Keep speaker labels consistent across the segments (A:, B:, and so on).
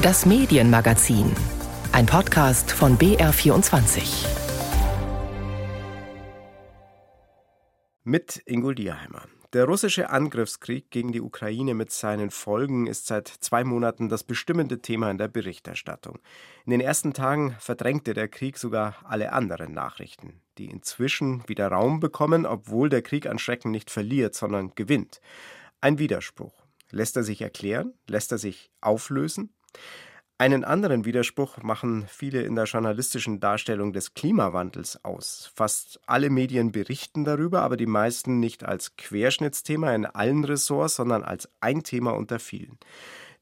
A: Das Medienmagazin. Ein Podcast von BR24.
B: Mit Ingo Dierheimer. Der russische Angriffskrieg gegen die Ukraine mit seinen Folgen ist seit zwei Monaten das bestimmende Thema in der Berichterstattung. In den ersten Tagen verdrängte der Krieg sogar alle anderen Nachrichten, die inzwischen wieder Raum bekommen, obwohl der Krieg an Schrecken nicht verliert, sondern gewinnt. Ein Widerspruch. Lässt er sich erklären? Lässt er sich auflösen? Einen anderen Widerspruch machen viele in der journalistischen Darstellung des Klimawandels aus. Fast alle Medien berichten darüber, aber die meisten nicht als Querschnittsthema in allen Ressorts, sondern als ein Thema unter vielen.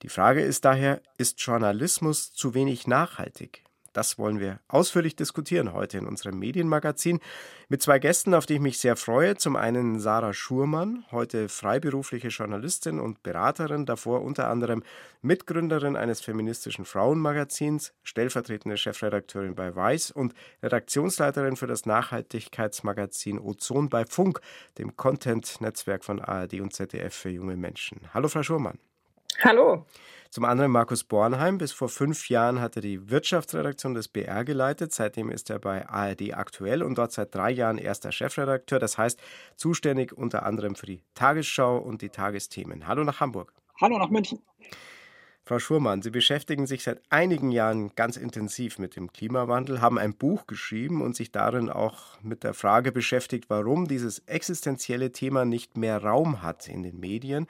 B: Die Frage ist daher, ist Journalismus zu wenig nachhaltig? Das wollen wir ausführlich diskutieren heute in unserem Medienmagazin mit zwei Gästen, auf die ich mich sehr freue. Zum einen Sarah Schurmann, heute freiberufliche Journalistin und Beraterin, davor unter anderem Mitgründerin eines feministischen Frauenmagazins, stellvertretende Chefredakteurin bei Weiß und Redaktionsleiterin für das Nachhaltigkeitsmagazin Ozon bei Funk, dem Content-Netzwerk von ARD und ZDF für junge Menschen. Hallo, Frau Schurmann.
C: Hallo.
B: Zum anderen Markus Bornheim. Bis vor fünf Jahren hat er die Wirtschaftsredaktion des BR geleitet. Seitdem ist er bei ARD aktuell und dort seit drei Jahren erster Chefredakteur. Das heißt, zuständig unter anderem für die Tagesschau und die Tagesthemen. Hallo nach Hamburg.
D: Hallo nach München.
B: Frau Schurmann, Sie beschäftigen sich seit einigen Jahren ganz intensiv mit dem Klimawandel, haben ein Buch geschrieben und sich darin auch mit der Frage beschäftigt, warum dieses existenzielle Thema nicht mehr Raum hat in den Medien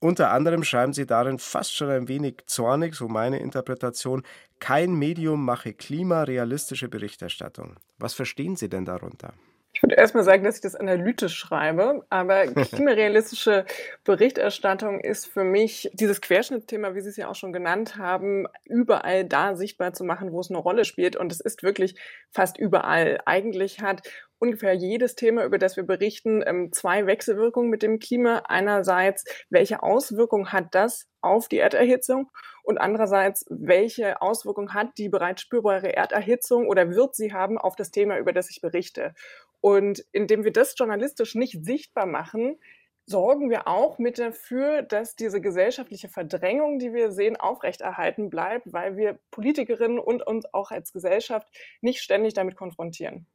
B: unter anderem schreiben sie darin fast schon ein wenig zornig, so meine Interpretation, kein Medium mache klimarealistische Berichterstattung. Was verstehen Sie denn darunter?
C: Ich würde erstmal sagen, dass ich das analytisch schreibe, aber klimarealistische Berichterstattung ist für mich dieses Querschnittsthema, wie Sie es ja auch schon genannt haben, überall da sichtbar zu machen, wo es eine Rolle spielt. Und es ist wirklich fast überall. Eigentlich hat ungefähr jedes Thema, über das wir berichten, ähm, zwei Wechselwirkungen mit dem Klima. Einerseits, welche Auswirkungen hat das auf die Erderhitzung? Und andererseits, welche Auswirkungen hat die bereits spürbare Erderhitzung oder wird sie haben auf das Thema, über das ich berichte? Und indem wir das journalistisch nicht sichtbar machen, sorgen wir auch mit dafür, dass diese gesellschaftliche Verdrängung, die wir sehen, aufrechterhalten bleibt, weil wir Politikerinnen und uns auch als Gesellschaft nicht ständig damit konfrontieren.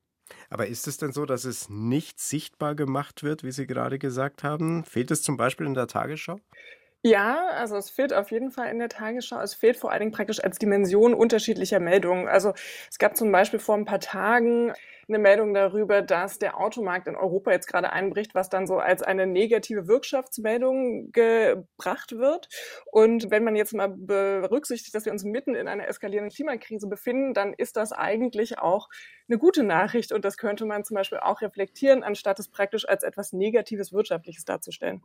B: Aber ist es denn so, dass es nicht sichtbar gemacht wird, wie Sie gerade gesagt haben? Fehlt es zum Beispiel in der Tagesschau?
C: Ja, also es fehlt auf jeden Fall in der Tagesschau. Es fehlt vor allen Dingen praktisch als Dimension unterschiedlicher Meldungen. Also es gab zum Beispiel vor ein paar Tagen eine Meldung darüber, dass der Automarkt in Europa jetzt gerade einbricht, was dann so als eine negative Wirtschaftsmeldung gebracht wird. Und wenn man jetzt mal berücksichtigt, dass wir uns mitten in einer eskalierenden Klimakrise befinden, dann ist das eigentlich auch eine gute Nachricht. Und das könnte man zum Beispiel auch reflektieren, anstatt es praktisch als etwas Negatives Wirtschaftliches darzustellen.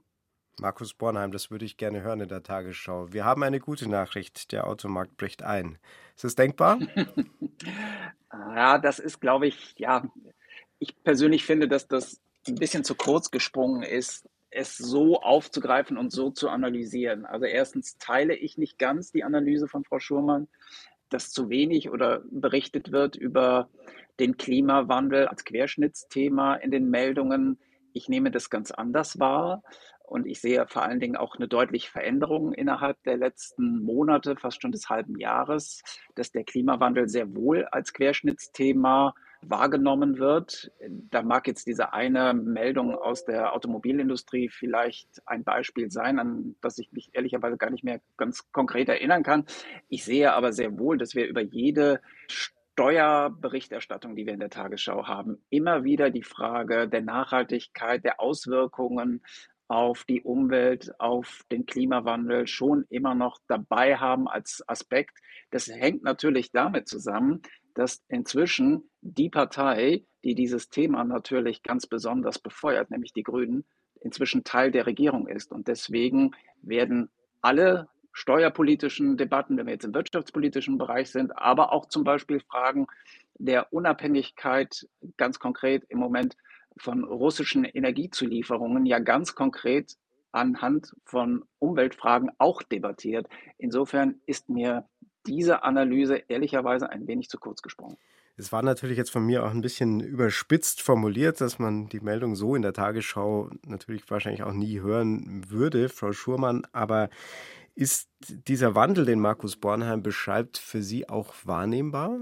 B: Markus Bornheim, das würde ich gerne hören in der Tagesschau. Wir haben eine gute Nachricht. Der Automarkt bricht ein. Ist das denkbar?
D: ja, das ist, glaube ich, ja, ich persönlich finde, dass das ein bisschen zu kurz gesprungen ist, es so aufzugreifen und so zu analysieren. Also erstens teile ich nicht ganz die Analyse von Frau Schurmann, dass zu wenig oder berichtet wird über den Klimawandel als Querschnittsthema in den Meldungen. Ich nehme das ganz anders wahr. Und ich sehe vor allen Dingen auch eine deutliche Veränderung innerhalb der letzten Monate, fast schon des halben Jahres, dass der Klimawandel sehr wohl als Querschnittsthema wahrgenommen wird. Da mag jetzt diese eine Meldung aus der Automobilindustrie vielleicht ein Beispiel sein, an das ich mich ehrlicherweise gar nicht mehr ganz konkret erinnern kann. Ich sehe aber sehr wohl, dass wir über jede Steuerberichterstattung, die wir in der Tagesschau haben, immer wieder die Frage der Nachhaltigkeit, der Auswirkungen auf die Umwelt, auf den Klimawandel schon immer noch dabei haben als Aspekt. Das hängt natürlich damit zusammen, dass inzwischen die Partei, die dieses Thema natürlich ganz besonders befeuert, nämlich die Grünen, inzwischen Teil der Regierung ist. Und deswegen werden alle steuerpolitischen Debatten, wenn wir jetzt im wirtschaftspolitischen Bereich sind, aber auch zum Beispiel Fragen der Unabhängigkeit ganz konkret im Moment von russischen Energiezulieferungen ja ganz konkret anhand von Umweltfragen auch debattiert. Insofern ist mir diese Analyse ehrlicherweise ein wenig zu kurz gesprungen.
B: Es war natürlich jetzt von mir auch ein bisschen überspitzt formuliert, dass man die Meldung so in der Tagesschau natürlich wahrscheinlich auch nie hören würde, Frau Schurmann. Aber Ist dieser Wandel, den Markus Bornheim beschreibt, für Sie auch wahrnehmbar?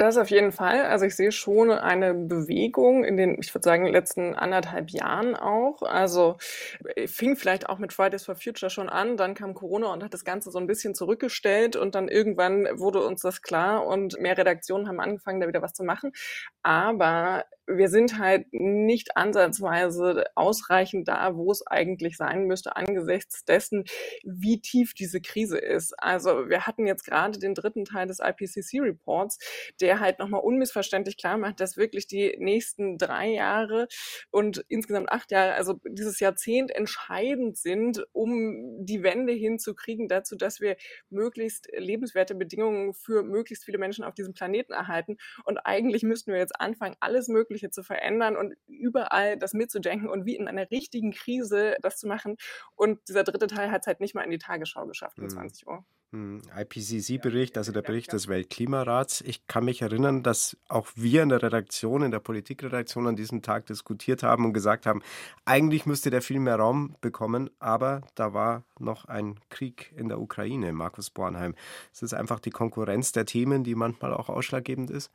C: Das auf jeden Fall. Also ich sehe schon eine Bewegung in den, ich würde sagen, letzten anderthalb Jahren auch. Also äh, fing vielleicht auch mit Fridays for Future schon an, dann kam Corona und hat das Ganze so ein bisschen zurückgestellt und dann irgendwann wurde uns das klar und mehr Redaktionen haben angefangen, da wieder was zu machen. Aber wir sind halt nicht ansatzweise ausreichend da, wo es eigentlich sein müsste, angesichts dessen, wie tief diese Krise ist. Also wir hatten jetzt gerade den dritten Teil des IPCC-Reports, der halt nochmal unmissverständlich klar macht, dass wirklich die nächsten drei Jahre und insgesamt acht Jahre, also dieses Jahrzehnt entscheidend sind, um die Wende hinzukriegen dazu, dass wir möglichst lebenswerte Bedingungen für möglichst viele Menschen auf diesem Planeten erhalten. Und eigentlich müssten wir jetzt anfangen, alles Mögliche Mögliche zu verändern und überall das mitzudenken und wie in einer richtigen Krise das zu machen. Und dieser dritte Teil hat es halt nicht mal in die Tagesschau geschafft um mhm. 20 Uhr.
B: Hm, IPCC-Bericht, also der Bericht des Weltklimarats. Ich kann mich erinnern, dass auch wir in der Redaktion, in der Politikredaktion an diesem Tag diskutiert haben und gesagt haben, eigentlich müsste der viel mehr Raum bekommen, aber da war noch ein Krieg in der Ukraine, Markus Bornheim. Ist das einfach die Konkurrenz der Themen, die manchmal auch ausschlaggebend ist?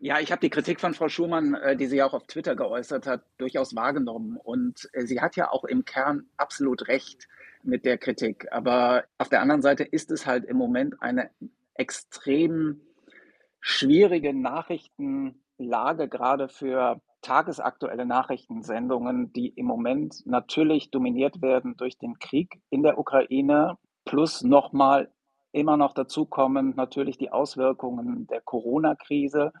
D: Ja, ich habe die Kritik von Frau Schumann, äh, die sie ja auch auf Twitter geäußert hat, durchaus wahrgenommen. Und äh, sie hat ja auch im Kern absolut recht mit der Kritik. Aber auf der anderen Seite ist es halt im Moment eine extrem schwierige Nachrichtenlage, gerade für tagesaktuelle Nachrichtensendungen, die im Moment natürlich dominiert werden durch den Krieg in der Ukraine, plus nochmal immer noch dazu kommen natürlich die Auswirkungen der Corona-Krise.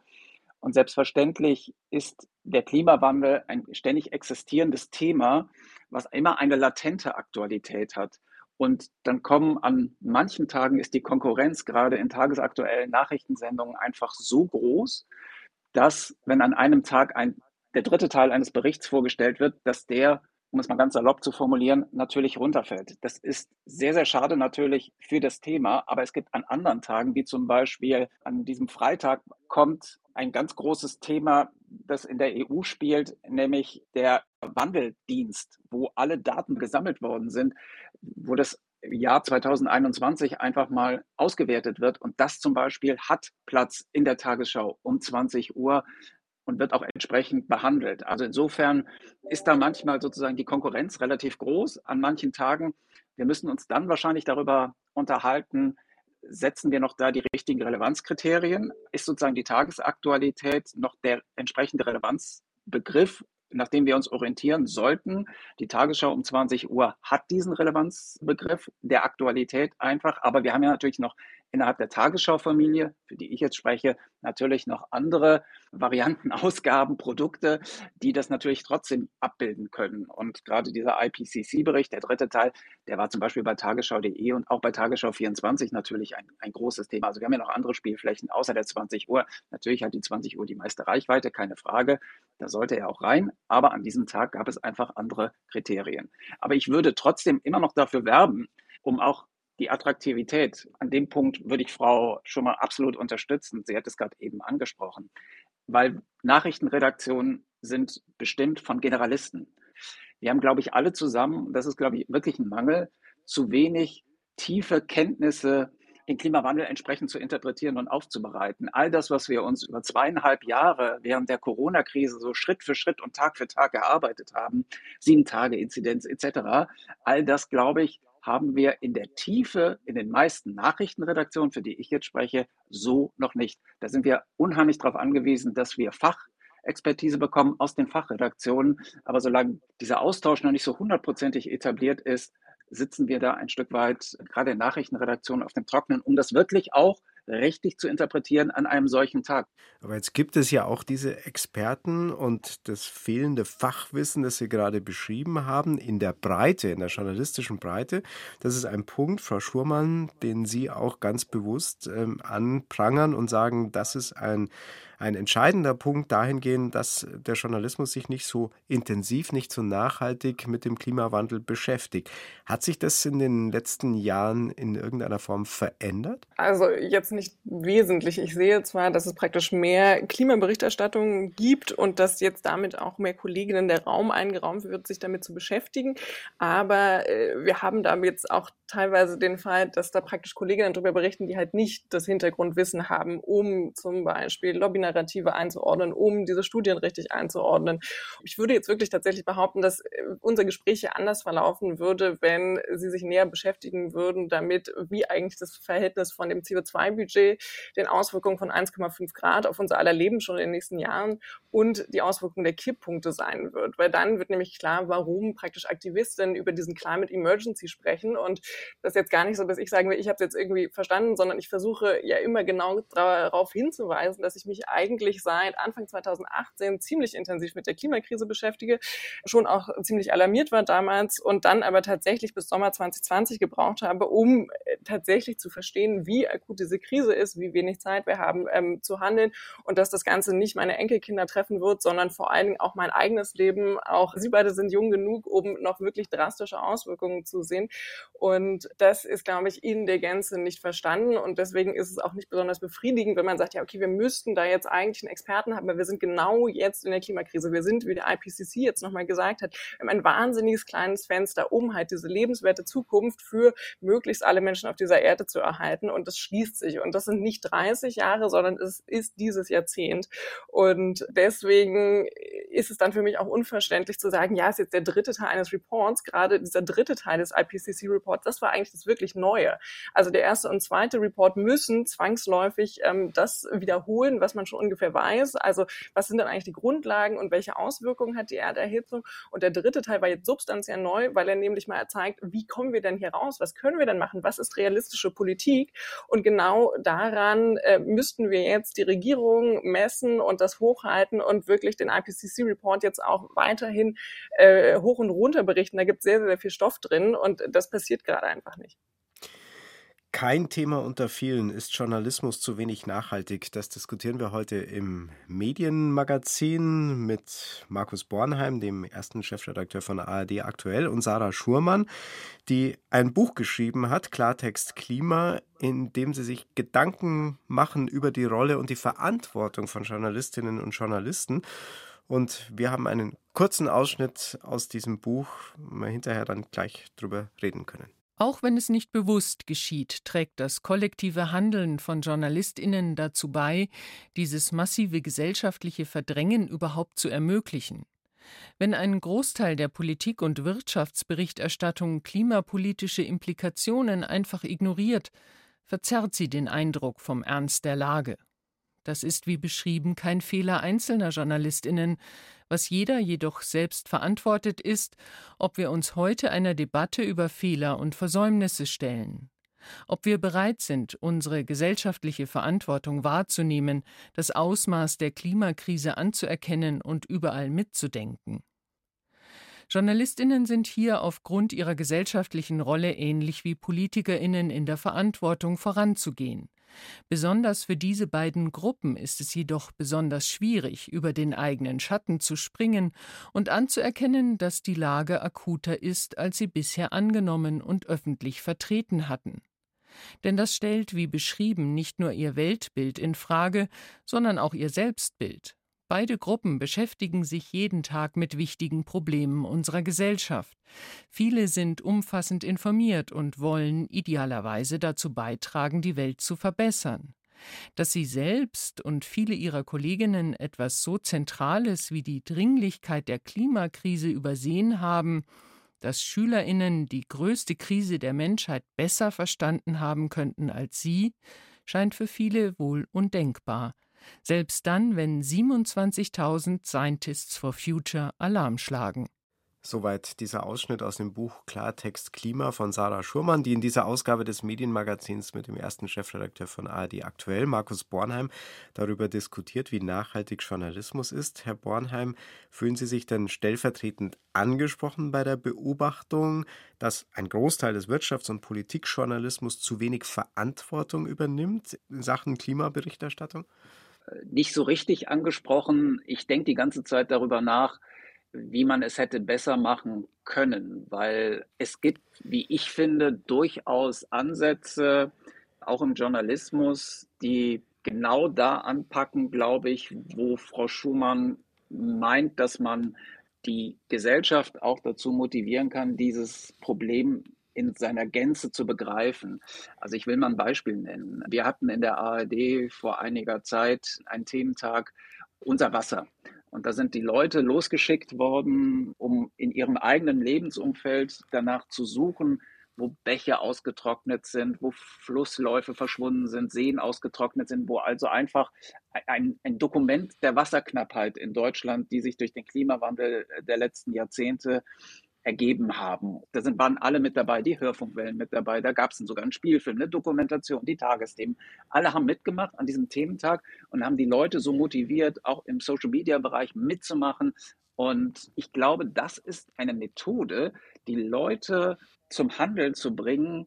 D: Und selbstverständlich ist der Klimawandel ein ständig existierendes Thema, was immer eine latente Aktualität hat. Und dann kommen an manchen Tagen ist die Konkurrenz gerade in tagesaktuellen Nachrichtensendungen einfach so groß, dass wenn an einem Tag ein, der dritte Teil eines Berichts vorgestellt wird, dass der, um es mal ganz salopp zu formulieren, natürlich runterfällt. Das ist sehr, sehr schade natürlich für das Thema, aber es gibt an anderen Tagen, wie zum Beispiel an diesem Freitag, kommt ein ganz großes Thema, das in der EU spielt, nämlich der Wandeldienst, wo alle Daten gesammelt worden sind, wo das Jahr 2021 einfach mal ausgewertet wird. Und das zum Beispiel hat Platz in der Tagesschau um 20 Uhr und wird auch entsprechend behandelt. Also insofern ist da manchmal sozusagen die Konkurrenz relativ groß an manchen Tagen. Wir müssen uns dann wahrscheinlich darüber unterhalten, setzen wir noch da die richtigen Relevanzkriterien? Ist sozusagen die Tagesaktualität noch der entsprechende Relevanzbegriff, nach dem wir uns orientieren sollten? Die Tagesschau um 20 Uhr hat diesen Relevanzbegriff der Aktualität einfach, aber wir haben ja natürlich noch innerhalb der Tagesschau-Familie, für die ich jetzt spreche, natürlich noch andere Varianten, Ausgaben, Produkte, die das natürlich trotzdem abbilden können. Und gerade dieser IPCC-Bericht, der dritte Teil, der war zum Beispiel bei tagesschau.de und auch bei Tagesschau 24 natürlich ein, ein großes Thema. Also wir haben ja noch andere Spielflächen außer der 20 Uhr. Natürlich hat die 20 Uhr die meiste Reichweite, keine Frage. Da sollte er auch rein. Aber an diesem Tag gab es einfach andere Kriterien. Aber ich würde trotzdem immer noch dafür werben, um auch die Attraktivität, an dem Punkt würde ich Frau schon mal absolut unterstützen. Sie hat es gerade eben angesprochen, weil Nachrichtenredaktionen sind bestimmt von Generalisten. Wir haben, glaube ich, alle zusammen, das ist, glaube ich, wirklich ein Mangel, zu wenig tiefe Kenntnisse den Klimawandel entsprechend zu interpretieren und aufzubereiten. All das, was wir uns über zweieinhalb Jahre während der Corona-Krise so Schritt für Schritt und Tag für Tag erarbeitet haben, sieben Tage Inzidenz etc., all das, glaube ich, haben wir in der Tiefe in den meisten Nachrichtenredaktionen, für die ich jetzt spreche, so noch nicht. Da sind wir unheimlich darauf angewiesen, dass wir Fachexpertise bekommen aus den Fachredaktionen. Aber solange dieser Austausch noch nicht so hundertprozentig etabliert ist, sitzen wir da ein Stück weit, gerade in Nachrichtenredaktionen, auf dem Trockenen, um das wirklich auch richtig zu interpretieren an einem solchen Tag.
B: Aber jetzt gibt es ja auch diese Experten und das fehlende Fachwissen, das Sie gerade beschrieben haben, in der Breite, in der journalistischen Breite. Das ist ein Punkt, Frau Schurmann, den Sie auch ganz bewusst ähm, anprangern und sagen, das ist ein ein entscheidender Punkt dahingehend, dass der Journalismus sich nicht so intensiv, nicht so nachhaltig mit dem Klimawandel beschäftigt. Hat sich das in den letzten Jahren in irgendeiner Form verändert?
C: Also jetzt nicht wesentlich. Ich sehe zwar, dass es praktisch mehr Klimaberichterstattung gibt und dass jetzt damit auch mehr Kolleginnen der Raum eingeraumt wird, sich damit zu beschäftigen. Aber äh, wir haben damit jetzt auch teilweise den Fall, dass da praktisch Kolleginnen darüber berichten, die halt nicht das Hintergrundwissen haben, um zum Beispiel Lobbynarrative einzuordnen, um diese Studien richtig einzuordnen. Ich würde jetzt wirklich tatsächlich behaupten, dass äh, unser Gespräch hier anders verlaufen würde, wenn Sie sich näher beschäftigen würden damit, wie eigentlich das Verhältnis von dem CO2-Budget, den Auswirkungen von 1,5 Grad auf unser aller Leben schon in den nächsten Jahren und die Auswirkungen der Kipppunkte sein wird. Weil dann wird nämlich klar, warum praktisch Aktivistinnen über diesen Climate Emergency sprechen. Und das jetzt gar nicht so, dass ich sagen will, ich habe es jetzt irgendwie verstanden, sondern ich versuche ja immer genau darauf hinzuweisen, dass ich mich eigentlich seit Anfang 2018 ziemlich intensiv mit der Klimakrise beschäftige, schon auch ziemlich alarmiert war damals und dann aber tatsächlich bis Sommer 2020 gebraucht habe, um äh, tatsächlich zu verstehen, wie akut diese Krise ist, wie wenig Zeit wir haben ähm, zu handeln und dass das Ganze nicht meine Enkelkinder treffen wird, sondern vor allen Dingen auch mein eigenes Leben. Auch sie beide sind jung genug, um noch wirklich drastische Auswirkungen zu sehen. Und das ist, glaube ich, in der Gänze nicht verstanden. Und deswegen ist es auch nicht besonders befriedigend, wenn man sagt, ja, okay, wir müssten da jetzt eigentlich einen Experten haben, weil wir sind genau jetzt in der Klimakrise. Wir sind, wie der IPCC jetzt nochmal gesagt hat, ein wahnsinniges kleines Fenster, um halt diese lebenswerte Zukunft für möglichst alle Menschen auf dieser Erde zu erhalten. Und das schließt sich. Und das sind nicht 30 Jahre, sondern es ist dieses Jahrzehnt. Und deswegen ist es dann für mich auch unverständlich zu sagen, ja, ist jetzt der dritte Teil eines Reports, gerade dieser dritte Teil des IPCC-Reports, das war eigentlich das wirklich Neue. Also der erste und zweite Report müssen zwangsläufig ähm, das wiederholen, was man schon ungefähr weiß. Also was sind denn eigentlich die Grundlagen und welche Auswirkungen hat die Erderhitzung? Und der dritte Teil war jetzt substanziell neu, weil er nämlich mal zeigt, wie kommen wir denn hier raus? Was können wir denn machen? Was ist realistische Politik? Und genau daran äh, müssten wir jetzt die Regierung messen und das hochhalten und wirklich den IPCC-Report jetzt auch weiterhin äh, hoch und runter berichten. Da gibt es sehr, sehr viel Stoff drin und das passiert gerade einfach nicht.
B: Kein Thema unter vielen ist Journalismus zu wenig nachhaltig. Das diskutieren wir heute im Medienmagazin mit Markus Bornheim, dem ersten Chefredakteur von ARD aktuell, und Sarah Schurmann, die ein Buch geschrieben hat, Klartext Klima, in dem sie sich Gedanken machen über die Rolle und die Verantwortung von Journalistinnen und Journalisten. Und wir haben einen kurzen Ausschnitt aus diesem Buch, wo wir hinterher dann gleich drüber reden können.
E: Auch wenn es nicht bewusst geschieht, trägt das kollektive Handeln von Journalistinnen dazu bei, dieses massive gesellschaftliche Verdrängen überhaupt zu ermöglichen. Wenn ein Großteil der Politik- und Wirtschaftsberichterstattung klimapolitische Implikationen einfach ignoriert, verzerrt sie den Eindruck vom Ernst der Lage. Das ist wie beschrieben kein Fehler einzelner Journalistinnen, was jeder jedoch selbst verantwortet ist, ob wir uns heute einer Debatte über Fehler und Versäumnisse stellen. Ob wir bereit sind, unsere gesellschaftliche Verantwortung wahrzunehmen, das Ausmaß der Klimakrise anzuerkennen und überall mitzudenken. Journalistinnen sind hier aufgrund ihrer gesellschaftlichen Rolle ähnlich wie Politikerinnen in der Verantwortung voranzugehen. Besonders für diese beiden Gruppen ist es jedoch besonders schwierig, über den eigenen Schatten zu springen und anzuerkennen, dass die Lage akuter ist, als sie bisher angenommen und öffentlich vertreten hatten. Denn das stellt, wie beschrieben, nicht nur ihr Weltbild in Frage, sondern auch ihr Selbstbild. Beide Gruppen beschäftigen sich jeden Tag mit wichtigen Problemen unserer Gesellschaft. Viele sind umfassend informiert und wollen idealerweise dazu beitragen, die Welt zu verbessern. Dass sie selbst und viele ihrer Kolleginnen etwas so Zentrales wie die Dringlichkeit der Klimakrise übersehen haben, dass Schülerinnen die größte Krise der Menschheit besser verstanden haben könnten als sie, scheint für viele wohl undenkbar selbst dann, wenn 27.000 Scientists for Future Alarm schlagen.
B: Soweit dieser Ausschnitt aus dem Buch Klartext Klima von Sarah Schurmann, die in dieser Ausgabe des Medienmagazins mit dem ersten Chefredakteur von ARD aktuell, Markus Bornheim, darüber diskutiert, wie nachhaltig Journalismus ist. Herr Bornheim, fühlen Sie sich denn stellvertretend angesprochen bei der Beobachtung, dass ein Großteil des Wirtschafts- und Politikjournalismus zu wenig Verantwortung übernimmt in Sachen Klimaberichterstattung?
D: Nicht so richtig angesprochen. Ich denke die ganze Zeit darüber nach, wie man es hätte besser machen können, weil es gibt, wie ich finde, durchaus Ansätze, auch im Journalismus, die genau da anpacken, glaube ich, wo Frau Schumann meint, dass man die Gesellschaft auch dazu motivieren kann, dieses Problem in seiner Gänze zu begreifen. Also ich will mal ein Beispiel nennen. Wir hatten in der ARD vor einiger Zeit einen Thementag Unser Wasser. Und da sind die Leute losgeschickt worden, um in ihrem eigenen Lebensumfeld danach zu suchen, wo Bäche ausgetrocknet sind, wo Flussläufe verschwunden sind, Seen ausgetrocknet sind, wo also einfach ein, ein, Dokument der Wasserknappheit in Deutschland, die sich durch den Klimawandel der letzten Jahrzehnte ergeben haben. Da sind, waren alle mit dabei, die Hörfunkwellen mit dabei, da gab es sogar einen Spielfilm, eine Dokumentation, die Tagesthemen. Alle haben mitgemacht an diesem Thementag und haben die Leute so motiviert, auch im Social-Media-Bereich mitzumachen. Und ich glaube, das ist eine Methode, die Leute zum Handeln zu bringen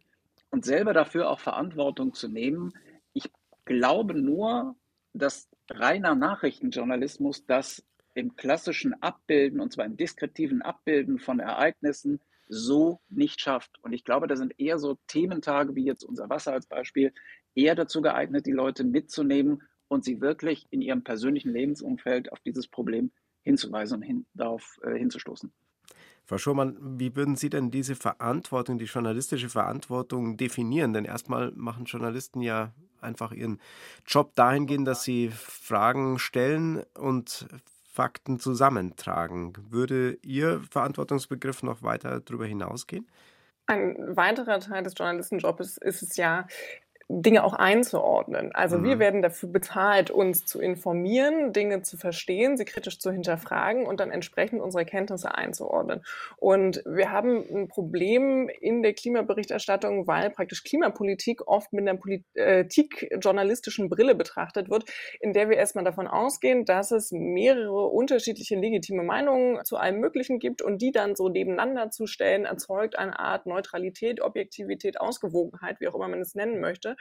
D: und selber dafür auch Verantwortung zu nehmen. Ich glaube nur, dass reiner Nachrichtenjournalismus das im klassischen Abbilden, und zwar im deskriptiven Abbilden von Ereignissen, so nicht schafft. Und ich glaube, da sind eher so Thementage wie jetzt unser Wasser als Beispiel eher dazu geeignet, die Leute mitzunehmen und sie wirklich in ihrem persönlichen Lebensumfeld auf dieses Problem hinzuweisen und hin, darauf äh, hinzustoßen.
B: Frau Schurmann, wie würden Sie denn diese Verantwortung, die journalistische Verantwortung definieren? Denn erstmal machen Journalisten ja einfach ihren Job dahingehend, dass sie Fragen stellen und Fakten zusammentragen. Würde Ihr Verantwortungsbegriff noch weiter darüber hinausgehen?
C: Ein weiterer Teil des Journalistenjobs ist es ja, Dinge auch einzuordnen. Also mhm. wir werden dafür bezahlt, uns zu informieren, Dinge zu verstehen, sie kritisch zu hinterfragen und dann entsprechend unsere Kenntnisse einzuordnen. Und wir haben ein Problem in der Klimaberichterstattung, weil praktisch Klimapolitik oft mit einer politikjournalistischen Brille betrachtet wird, in der wir erstmal davon ausgehen, dass es mehrere unterschiedliche legitime Meinungen zu allem Möglichen gibt und die dann so nebeneinander zu stellen, erzeugt eine Art Neutralität, Objektivität, Ausgewogenheit, wie auch immer man es nennen möchte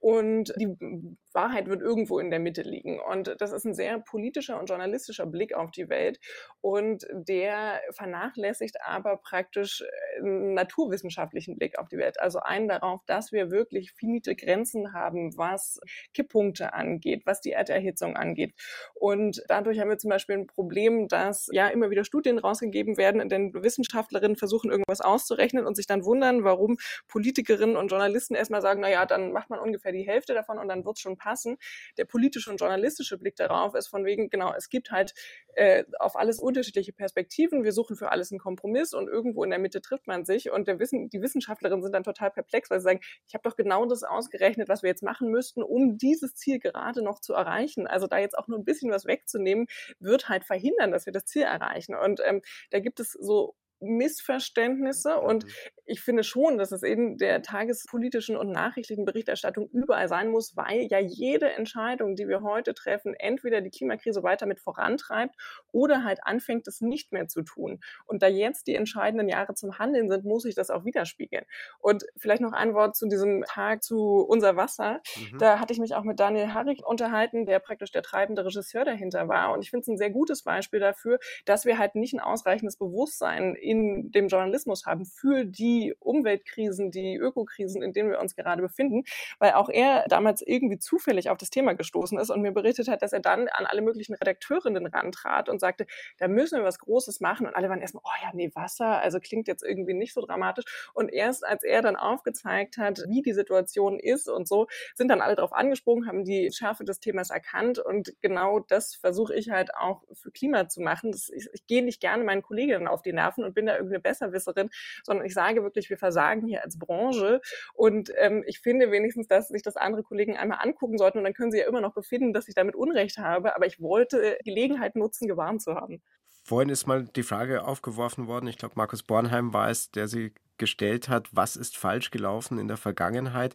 C: und die Wahrheit wird irgendwo in der Mitte liegen. Und das ist ein sehr politischer und journalistischer Blick auf die Welt und der vernachlässigt aber praktisch einen naturwissenschaftlichen Blick auf die Welt. Also einen darauf, dass wir wirklich finite Grenzen haben, was Kipppunkte angeht, was die Erderhitzung angeht. Und dadurch haben wir zum Beispiel ein Problem, dass ja immer wieder Studien rausgegeben werden, in denen Wissenschaftlerinnen versuchen, irgendwas auszurechnen und sich dann wundern, warum Politikerinnen und Journalisten erstmal sagen, naja, dann macht man ungefähr die Hälfte davon und dann wird es schon passen. Der politische und journalistische Blick darauf ist von wegen, genau, es gibt halt äh, auf alles unterschiedliche Perspektiven. Wir suchen für alles einen Kompromiss und irgendwo in der Mitte trifft man sich. Und der Wissen, die Wissenschaftlerinnen sind dann total perplex, weil sie sagen, ich habe doch genau das ausgerechnet, was wir jetzt machen müssten, um dieses Ziel gerade noch zu erreichen. Also da jetzt auch nur ein bisschen was wegzunehmen, wird halt verhindern, dass wir das Ziel erreichen. Und ähm, da gibt es so Missverständnisse. Und ich finde schon, dass es in der tagespolitischen und nachrichtlichen Berichterstattung überall sein muss, weil ja jede Entscheidung, die wir heute treffen, entweder die Klimakrise weiter mit vorantreibt oder halt anfängt, es nicht mehr zu tun. Und da jetzt die entscheidenden Jahre zum Handeln sind, muss ich das auch widerspiegeln. Und vielleicht noch ein Wort zu diesem Tag zu Unser Wasser. Mhm. Da hatte ich mich auch mit Daniel Harrig unterhalten, der praktisch der treibende Regisseur dahinter war. Und ich finde es ein sehr gutes Beispiel dafür, dass wir halt nicht ein ausreichendes Bewusstsein in dem Journalismus haben für die Umweltkrisen, die Ökokrisen, in denen wir uns gerade befinden, weil auch er damals irgendwie zufällig auf das Thema gestoßen ist und mir berichtet hat, dass er dann an alle möglichen Redakteurinnen rantrat und sagte, da müssen wir was Großes machen und alle waren erstmal, oh ja, nee, Wasser, also klingt jetzt irgendwie nicht so dramatisch und erst als er dann aufgezeigt hat, wie die Situation ist und so, sind dann alle darauf angesprungen, haben die Schärfe des Themas erkannt und genau das versuche ich halt auch für Klima zu machen. Ich, ich gehe nicht gerne meinen Kolleginnen auf die Nerven und bin da irgendeine Besserwisserin, sondern ich sage wirklich, wir versagen hier als Branche. Und ähm, ich finde wenigstens, dass sich das andere Kollegen einmal angucken sollten und dann können sie ja immer noch befinden, dass ich damit Unrecht habe. Aber ich wollte Gelegenheit nutzen, gewarnt zu haben.
B: Vorhin ist mal die Frage aufgeworfen worden, ich glaube, Markus Bornheim war es, der sie gestellt hat, was ist falsch gelaufen in der Vergangenheit.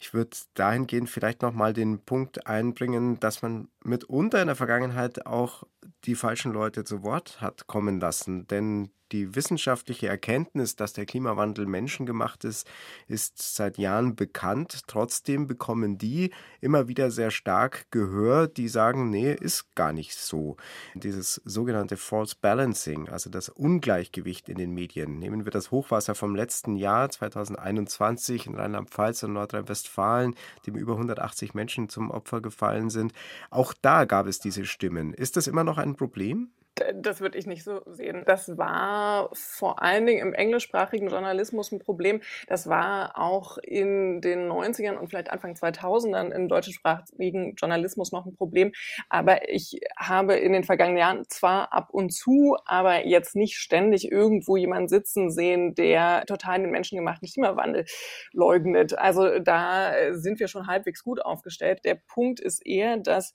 B: Ich würde dahingehend vielleicht nochmal den Punkt einbringen, dass man mitunter in der Vergangenheit auch die falschen Leute zu Wort hat kommen lassen. Denn die wissenschaftliche Erkenntnis, dass der Klimawandel menschengemacht ist, ist seit Jahren bekannt. Trotzdem bekommen die immer wieder sehr stark Gehör, die sagen, nee, ist gar nicht so. Dieses sogenannte False Balancing, also das Ungleichgewicht in den Medien. Nehmen wir das Hochwasser vom letzten Jahr 2021 in Rheinland-Pfalz und Nordrhein-Westfalen, dem über 180 Menschen zum Opfer gefallen sind. Auch da gab es diese Stimmen. Ist das immer noch ein Problem?
C: Das würde ich nicht so sehen. Das war vor allen Dingen im englischsprachigen Journalismus ein Problem. Das war auch in den 90ern und vielleicht Anfang 2000ern im deutschsprachigen Journalismus noch ein Problem. Aber ich habe in den vergangenen Jahren zwar ab und zu, aber jetzt nicht ständig irgendwo jemanden sitzen sehen, der total den menschengemachten Klimawandel leugnet. Also da sind wir schon halbwegs gut aufgestellt. Der Punkt ist eher, dass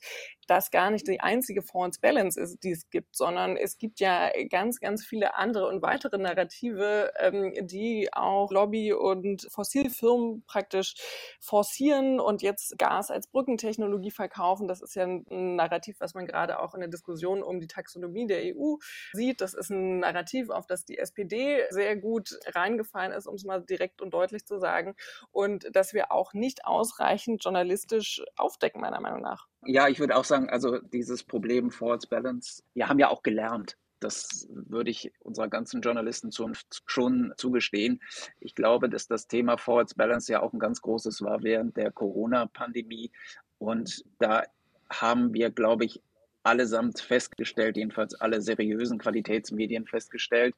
C: das gar nicht die einzige False Balance ist, die es gibt, sondern es gibt ja ganz, ganz viele andere und weitere Narrative, ähm, die auch Lobby- und Fossilfirmen praktisch forcieren und jetzt Gas als Brückentechnologie verkaufen. Das ist ja ein Narrativ, was man gerade auch in der Diskussion um die Taxonomie der EU sieht. Das ist ein Narrativ, auf das die SPD sehr gut reingefallen ist, um es mal direkt und deutlich zu sagen. Und dass wir auch nicht ausreichend journalistisch aufdecken, meiner Meinung nach.
D: Ja, ich würde auch sagen, also dieses Problem False Balance, wir haben ja auch gelernt. Das würde ich unserer ganzen Journalistenzunft schon zugestehen. Ich glaube, dass das Thema False Balance ja auch ein ganz großes war während der Corona-Pandemie. Und da haben wir, glaube ich, allesamt festgestellt, jedenfalls alle seriösen Qualitätsmedien festgestellt,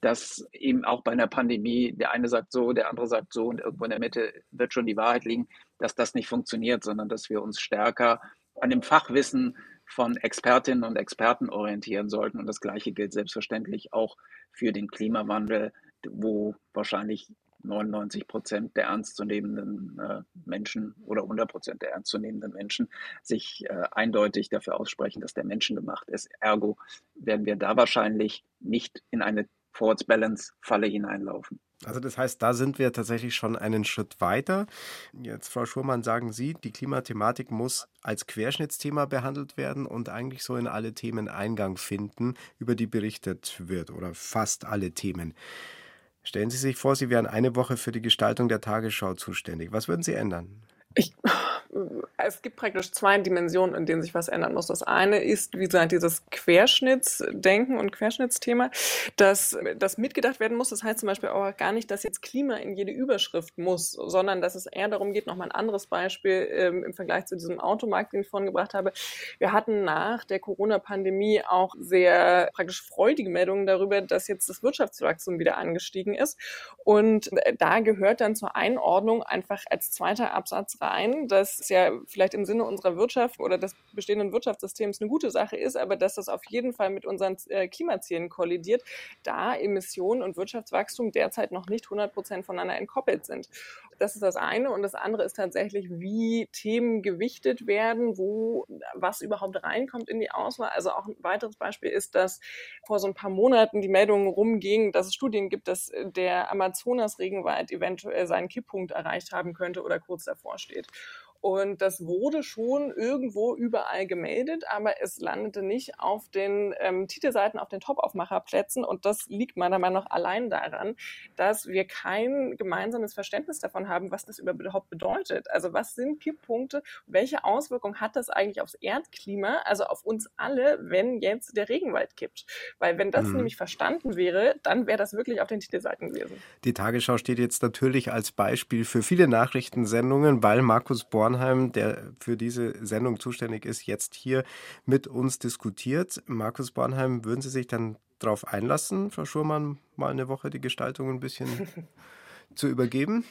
D: dass eben auch bei einer Pandemie der eine sagt so, der andere sagt so und irgendwo in der Mitte wird schon die Wahrheit liegen, dass das nicht funktioniert, sondern dass wir uns stärker an dem Fachwissen von Expertinnen und Experten orientieren sollten. Und das Gleiche gilt selbstverständlich auch für den Klimawandel, wo wahrscheinlich 99 Prozent der ernstzunehmenden äh, Menschen oder 100 Prozent der ernstzunehmenden Menschen sich äh, eindeutig dafür aussprechen, dass der Menschen gemacht ist. Ergo werden wir da wahrscheinlich nicht in eine Forwards Balance Falle hineinlaufen.
B: Also das heißt, da sind wir tatsächlich schon einen Schritt weiter. Jetzt, Frau Schurmann, sagen Sie, die Klimathematik muss als Querschnittsthema behandelt werden und eigentlich so in alle Themen Eingang finden, über die berichtet wird oder fast alle Themen. Stellen Sie sich vor, Sie wären eine Woche für die Gestaltung der Tagesschau zuständig. Was würden Sie ändern?
C: Ich, es gibt praktisch zwei Dimensionen, in denen sich was ändern muss. Das eine ist, wie gesagt, dieses Querschnittsdenken und Querschnittsthema, dass das mitgedacht werden muss. Das heißt zum Beispiel auch gar nicht, dass jetzt Klima in jede Überschrift muss, sondern dass es eher darum geht, nochmal ein anderes Beispiel ähm, im Vergleich zu diesem Automarkt, den ich vorhin gebracht habe. Wir hatten nach der Corona-Pandemie auch sehr praktisch freudige Meldungen darüber, dass jetzt das Wirtschaftswachstum wieder angestiegen ist. Und da gehört dann zur Einordnung einfach als zweiter Absatz rein, dass es ja vielleicht im Sinne unserer Wirtschaft oder des bestehenden Wirtschaftssystems eine gute Sache ist, aber dass das auf jeden Fall mit unseren äh, Klimazielen kollidiert, da Emissionen und Wirtschaftswachstum derzeit noch nicht 100 Prozent voneinander entkoppelt sind. Das ist das eine. Und das andere ist tatsächlich, wie Themen gewichtet werden, wo was überhaupt reinkommt in die Auswahl. Also auch ein weiteres Beispiel ist, dass vor so ein paar Monaten die Meldungen rumgingen, dass es Studien gibt, dass der Amazonas-Regenwald eventuell seinen Kipppunkt erreicht haben könnte oder kurz davor steht. Und das wurde schon irgendwo überall gemeldet, aber es landete nicht auf den ähm, Titelseiten, auf den Top-Aufmacherplätzen. Und das liegt meiner Meinung nach allein daran, dass wir kein gemeinsames Verständnis davon haben, was das überhaupt bedeutet. Also was sind Kipppunkte? Welche Auswirkungen hat das eigentlich aufs Erdklima, also auf uns alle, wenn jetzt der Regenwald kippt? Weil wenn das mhm. nämlich verstanden wäre, dann wäre das wirklich auf den Titelseiten gewesen.
B: Die Tagesschau steht jetzt natürlich als Beispiel für viele Nachrichtensendungen, weil Markus Born Bornheim, der für diese Sendung zuständig ist, jetzt hier mit uns diskutiert. Markus Bornheim, würden Sie sich dann darauf einlassen, Frau Schurmann, mal eine Woche die Gestaltung ein bisschen zu übergeben?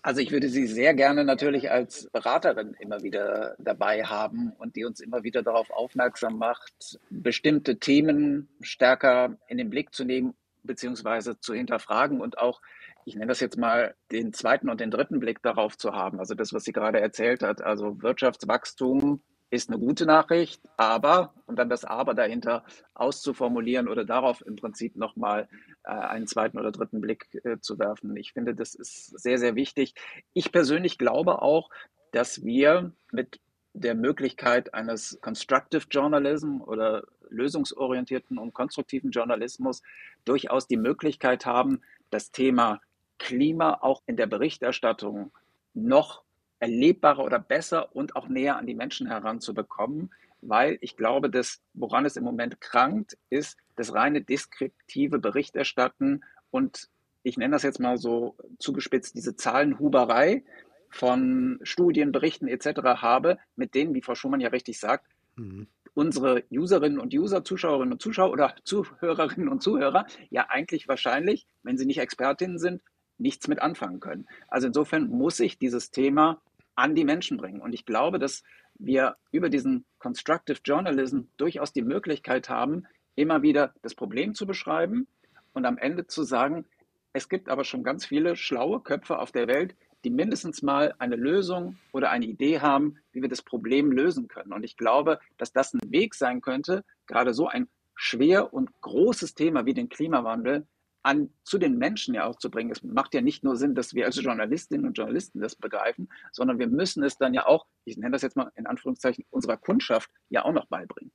D: Also ich würde Sie sehr gerne natürlich als Beraterin immer wieder dabei haben und die uns immer wieder darauf aufmerksam macht, bestimmte Themen stärker in den Blick zu nehmen beziehungsweise zu hinterfragen und auch ich nenne das jetzt mal, den zweiten und den dritten Blick darauf zu haben. Also das, was sie gerade erzählt hat. Also Wirtschaftswachstum ist eine gute Nachricht, aber, und dann das Aber dahinter auszuformulieren oder darauf im Prinzip nochmal äh, einen zweiten oder dritten Blick äh, zu werfen. Ich finde, das ist sehr, sehr wichtig. Ich persönlich glaube auch, dass wir mit der Möglichkeit eines Constructive Journalism oder lösungsorientierten und konstruktiven Journalismus durchaus die Möglichkeit haben, das Thema Klima auch in der Berichterstattung noch erlebbarer oder besser und auch näher an die Menschen heranzubekommen, weil ich glaube, dass woran es im Moment krankt, ist das reine deskriptive Berichterstatten und ich nenne das jetzt mal so zugespitzt, diese Zahlenhuberei von Studien, Berichten etc. habe, mit denen, wie Frau Schumann ja richtig sagt, mhm. unsere Userinnen und User, Zuschauerinnen und Zuschauer oder Zuhörerinnen und Zuhörer ja eigentlich wahrscheinlich, wenn sie nicht Expertinnen sind, nichts mit anfangen können. Also insofern muss ich dieses Thema an die Menschen bringen. Und ich glaube, dass wir über diesen Constructive Journalism durchaus die Möglichkeit haben, immer wieder das Problem zu beschreiben und am Ende zu sagen, es gibt aber schon ganz viele schlaue Köpfe auf der Welt, die mindestens mal eine Lösung oder eine Idee haben, wie wir das Problem lösen können. Und ich glaube, dass das ein Weg sein könnte, gerade so ein schwer und großes Thema wie den Klimawandel an, zu den Menschen ja auch zu bringen. Es macht ja nicht nur Sinn, dass wir als Journalistinnen und Journalisten das begreifen, sondern wir müssen es dann ja auch, ich nenne das jetzt mal in Anführungszeichen, unserer Kundschaft ja auch noch beibringen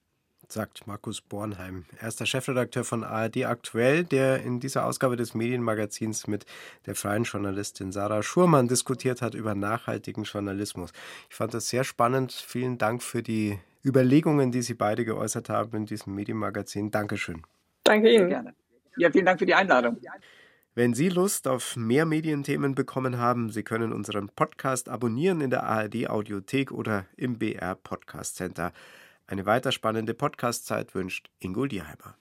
B: sagt Markus Bornheim. Er ist der Chefredakteur von ARD Aktuell, der in dieser Ausgabe des Medienmagazins mit der freien Journalistin Sarah Schurmann diskutiert hat über nachhaltigen Journalismus. Ich fand das sehr spannend. Vielen Dank für die Überlegungen, die Sie beide geäußert haben in diesem Medienmagazin. Dankeschön.
C: Danke Ihnen.
D: Gerne. Ja, vielen Dank für die Einladung.
B: Wenn Sie Lust auf mehr Medienthemen bekommen haben, Sie können unseren Podcast abonnieren in der ARD Audiothek oder im BR Podcast Center. Eine weiter spannende Podcast-Zeit wünscht Ingo Dierheimer.